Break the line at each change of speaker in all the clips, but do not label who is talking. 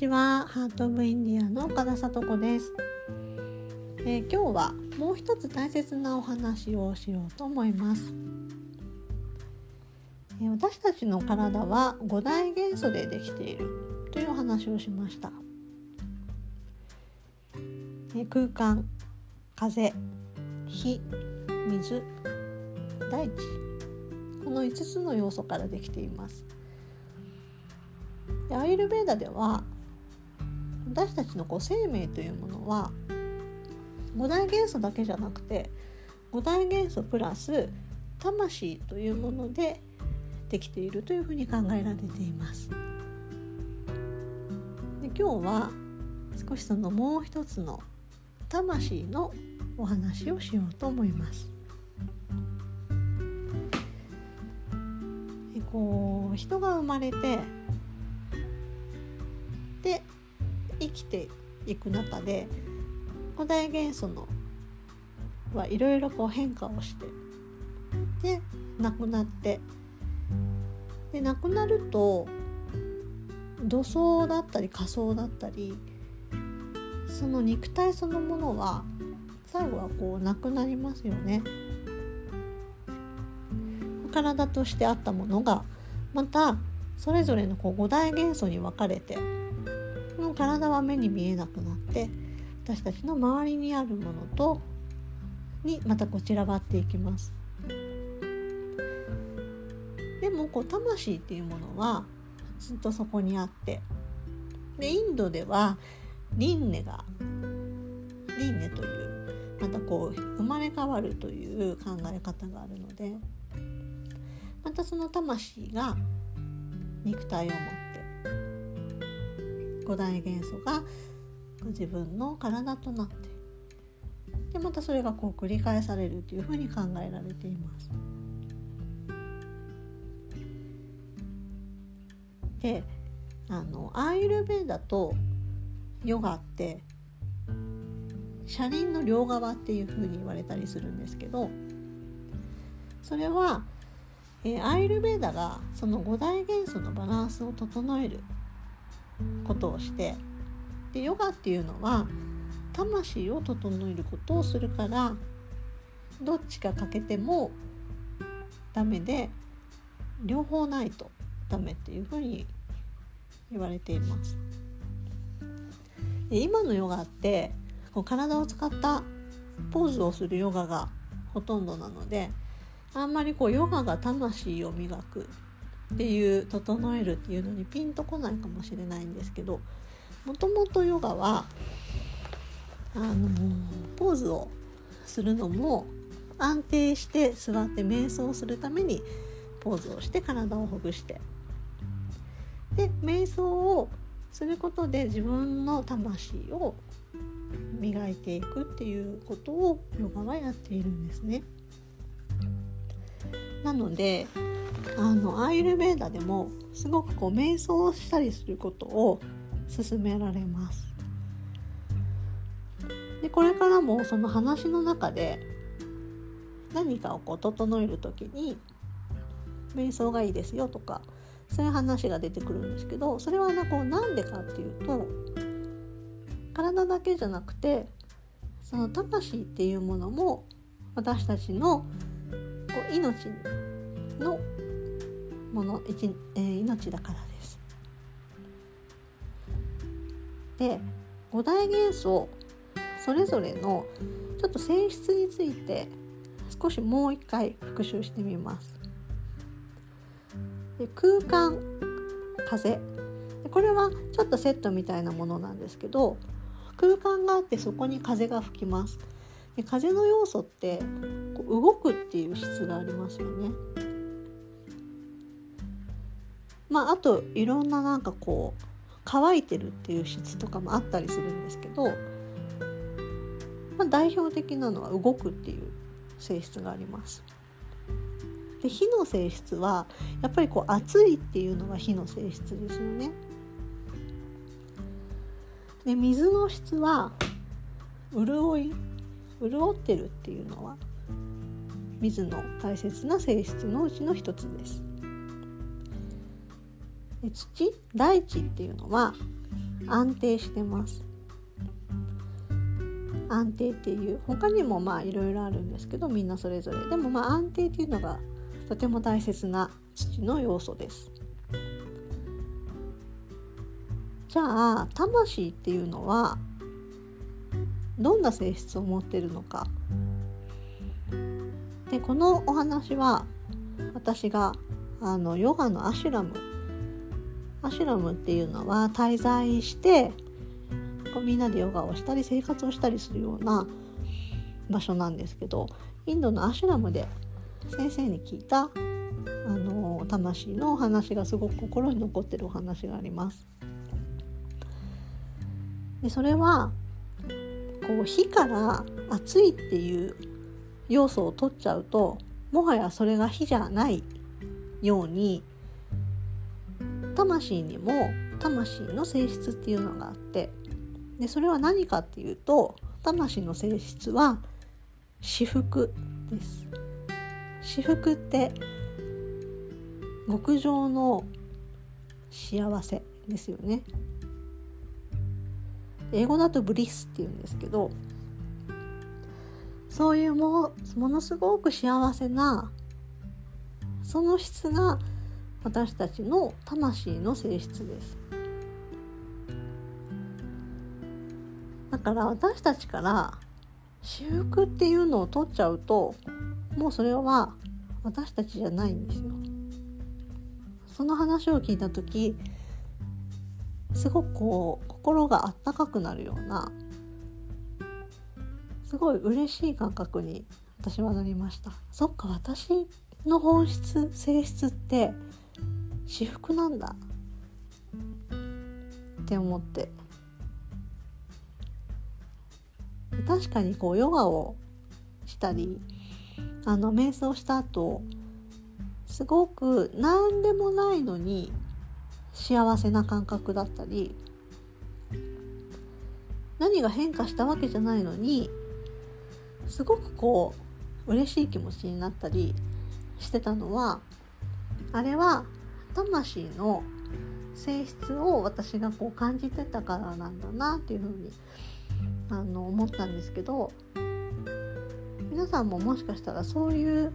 ちはハート・オブ・インディアの岡田さと子です、えー、今日はもう一つ大切なお話をしようと思います、えー、私たちの体は五大元素でできているというお話をしました、えー、空間風火水大地。この5つの要素からできています。でアイルベーダでは私たちのこう生命というものは五大元素だけじゃなくて五大元素プラス魂というものでできているというふうに考えられています。で今日は少しそのもう一つの魂のお話をしようと思います。こう人が生まれてで生きていく中で古代元素のはいろいろこう変化をしてで亡くなってで亡くなると土葬だったり仮想だったりその肉体そのものは最後はこうなくなりますよね。体としてあったものがまたそれぞれのこう5大元素に分かれての体は目に見えなくなって私たちの周りにあるものとにまたこう散らばっていきます。でもこう魂っていうものはずっとそこにあってでインドでは輪廻が輪廻というまたこう生まれ変わるという考え方があるのでまたその魂が肉体を持って五大元素が自分の体となってでまたそれがこう繰り返されるというふうに考えられています。であのアーユルベーダとヨガって車輪の両側っていうふうに言われたりするんですけどそれは、えー、アーユルベーダがその五大元素のバランスを整えることをしてでヨガっていうのは魂を整えることをするからどっちか欠けてもダメで両方ないとダメっていうふうに言われています。で今のヨガってこう体を使ったポーズをするヨガがほとんどなのであんまりこうヨガが魂を磨くっていう整えるっていうのにピンとこないかもしれないんですけどもともとヨガはあのポーズをするのも安定して座って瞑想するためにポーズをして体をほぐしてで瞑想をすることで自分の魂を磨いていくっていうことをヨガはやっているんですね。なのであのアイルベーダでもすごくこう瞑想したりすることを勧められます。でこれからもその話の中で何かをこう整える時に瞑想がいいですよとかそういう話が出てくるんですけどそれはなこうなんでかっていうと体だけじゃなくてその魂っていうものも私たちのこう命のもの、えー、命だからです。で五大元素それぞれのちょっと性質について少しもう一回復習してみます。で空間風これはちょっとセットみたいなものなんですけど空間があってそこに風が吹きます。で風の要素ってこう動くっていう質がありますよね。まああといろんななんかこう乾いてるっていう質とかもあったりするんですけど、まあ、代表的なのは動くっていう性質があります。で火の性質はやっぱりこう熱いっていうのが火の性質ですよね。で水の質は潤い潤ってるっていうのは水の大切な性質のうちの一つです。で土大地っていうのは安定してます。安定っていう他にもまあいろいろあるんですけどみんなそれぞれ。でもまあ安定っていうのがとても大切な土の要素です。じゃあ魂っていうのはどんな性質を持ってるのか。でこのお話は私があのヨガのアシュラムアシュラムっていうのは滞在してこうみんなでヨガをしたり生活をしたりするような場所なんですけどインドのアシュラムで先生に聞いたあの魂のお話がすごく心に残ってるお話があります。でそれはこう火から熱いっていう要素を取っちゃうともはやそれが火じゃないように魂にも魂の性質っていうのがあってでそれは何かっていうと魂の性質は至福です。至福って極上の幸せですよね。英語だとブリスっていうんですけどそういうもものすごく幸せなその質が私たちの魂の性質です。だから私たちから私服っていうのを取っちゃうともうそれは私たちじゃないんですよ。その話を聞いた時すごくこう心があったかくなるようなすごい嬉しい感覚に私はなりました。そっか私の本質性質って私服なんだ。って思って。確かにこうヨガをしたりあの瞑想した後すごく何でもないのに幸せな感覚だったり何が変化したわけじゃないのにすごくこう嬉しい気持ちになったりしてたのはあれは魂の性質を私がこう感じてたからなんだなっていうふうにあの思ったんですけど皆さんももしかしたらそういう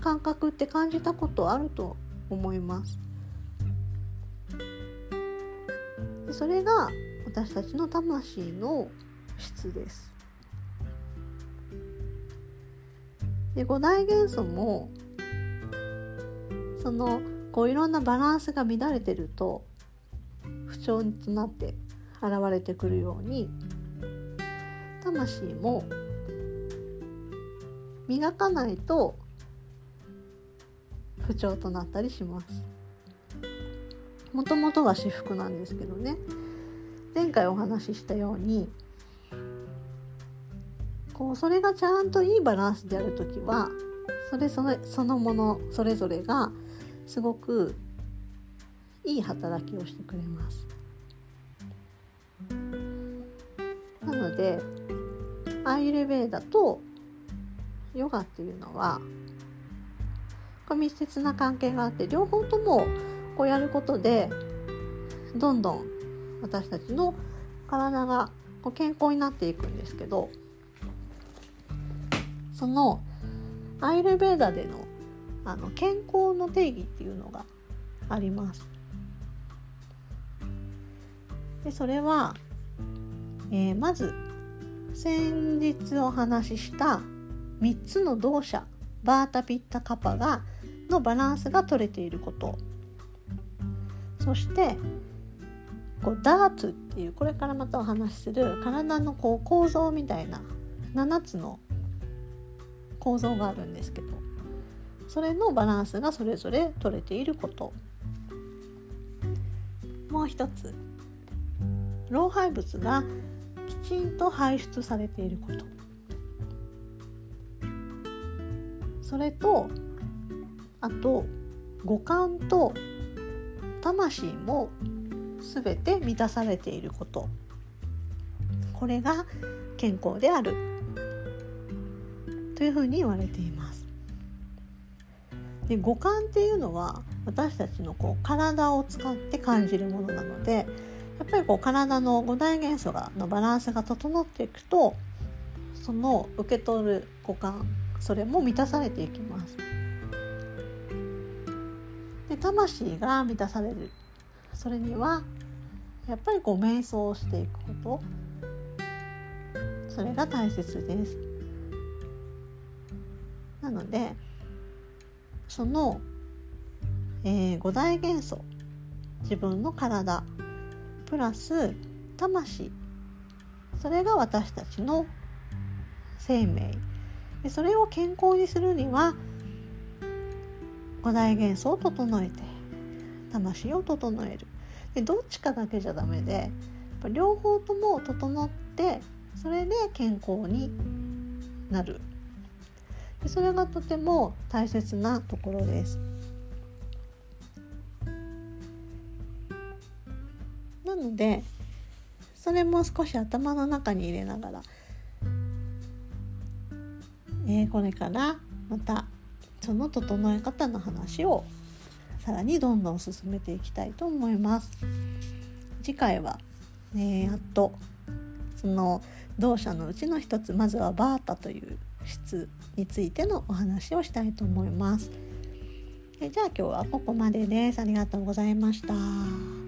感覚って感じたことあると思います。でそれが私たちの魂の質です。で五大元素もそのこういろんなバランスが乱れてると不調となって現れてくるように魂も磨かないと不調となったりします。もともとは私服なんですけどね。前回お話ししたようにこうそれがちゃんといいバランスである時はそれそれそのものそれぞれがすごくいい働きをしてくれます。なのでアイルベーダとヨガっていうのは密接な関係があって両方ともこうやることでどんどん私たちの体がこう健康になっていくんですけどそのアイルベーダでのあの健康の定義っていうのがあります。でそれは、えー、まず先日お話しした3つの動作バータピッタカパがのバランスが取れていることそしてこうダーツっていうこれからまたお話しする体のこう構造みたいな7つの構造があるんですけどそれのバランスがそれぞれ取れていること。もう一つ。老廃物がきちんと排出されていること。それとあと五感と魂も全て満たされていること。これが健康である。というふうに言われています。で五感っていうのは私たちのこう体を使って感じるものなのでやっぱりこう体の五大元素がのバランスが整っていくとその受け取る五感それも満たされていきます。で魂が満たされるそれにはやっぱりこう瞑想をしていくことそれが大切です。なのでその、えー、五大元素自分の体プラス魂。それが私たちの生命。でそれを健康にするには五大元素を整えて魂を整える。でどっちかだけじゃダメで両方とも整ってそれで健康になる。でそれがとても大切なところです。なのでそれも少し頭の中に入れながら、えー、これからまたその整え方の話をさらにどんどん進めていきたいと思います。次回は、ね、やっとその動作のうちの一つまずはバータという質についてのお話をしたいと思います。じゃあ今日はここまでです。ありがとうございました。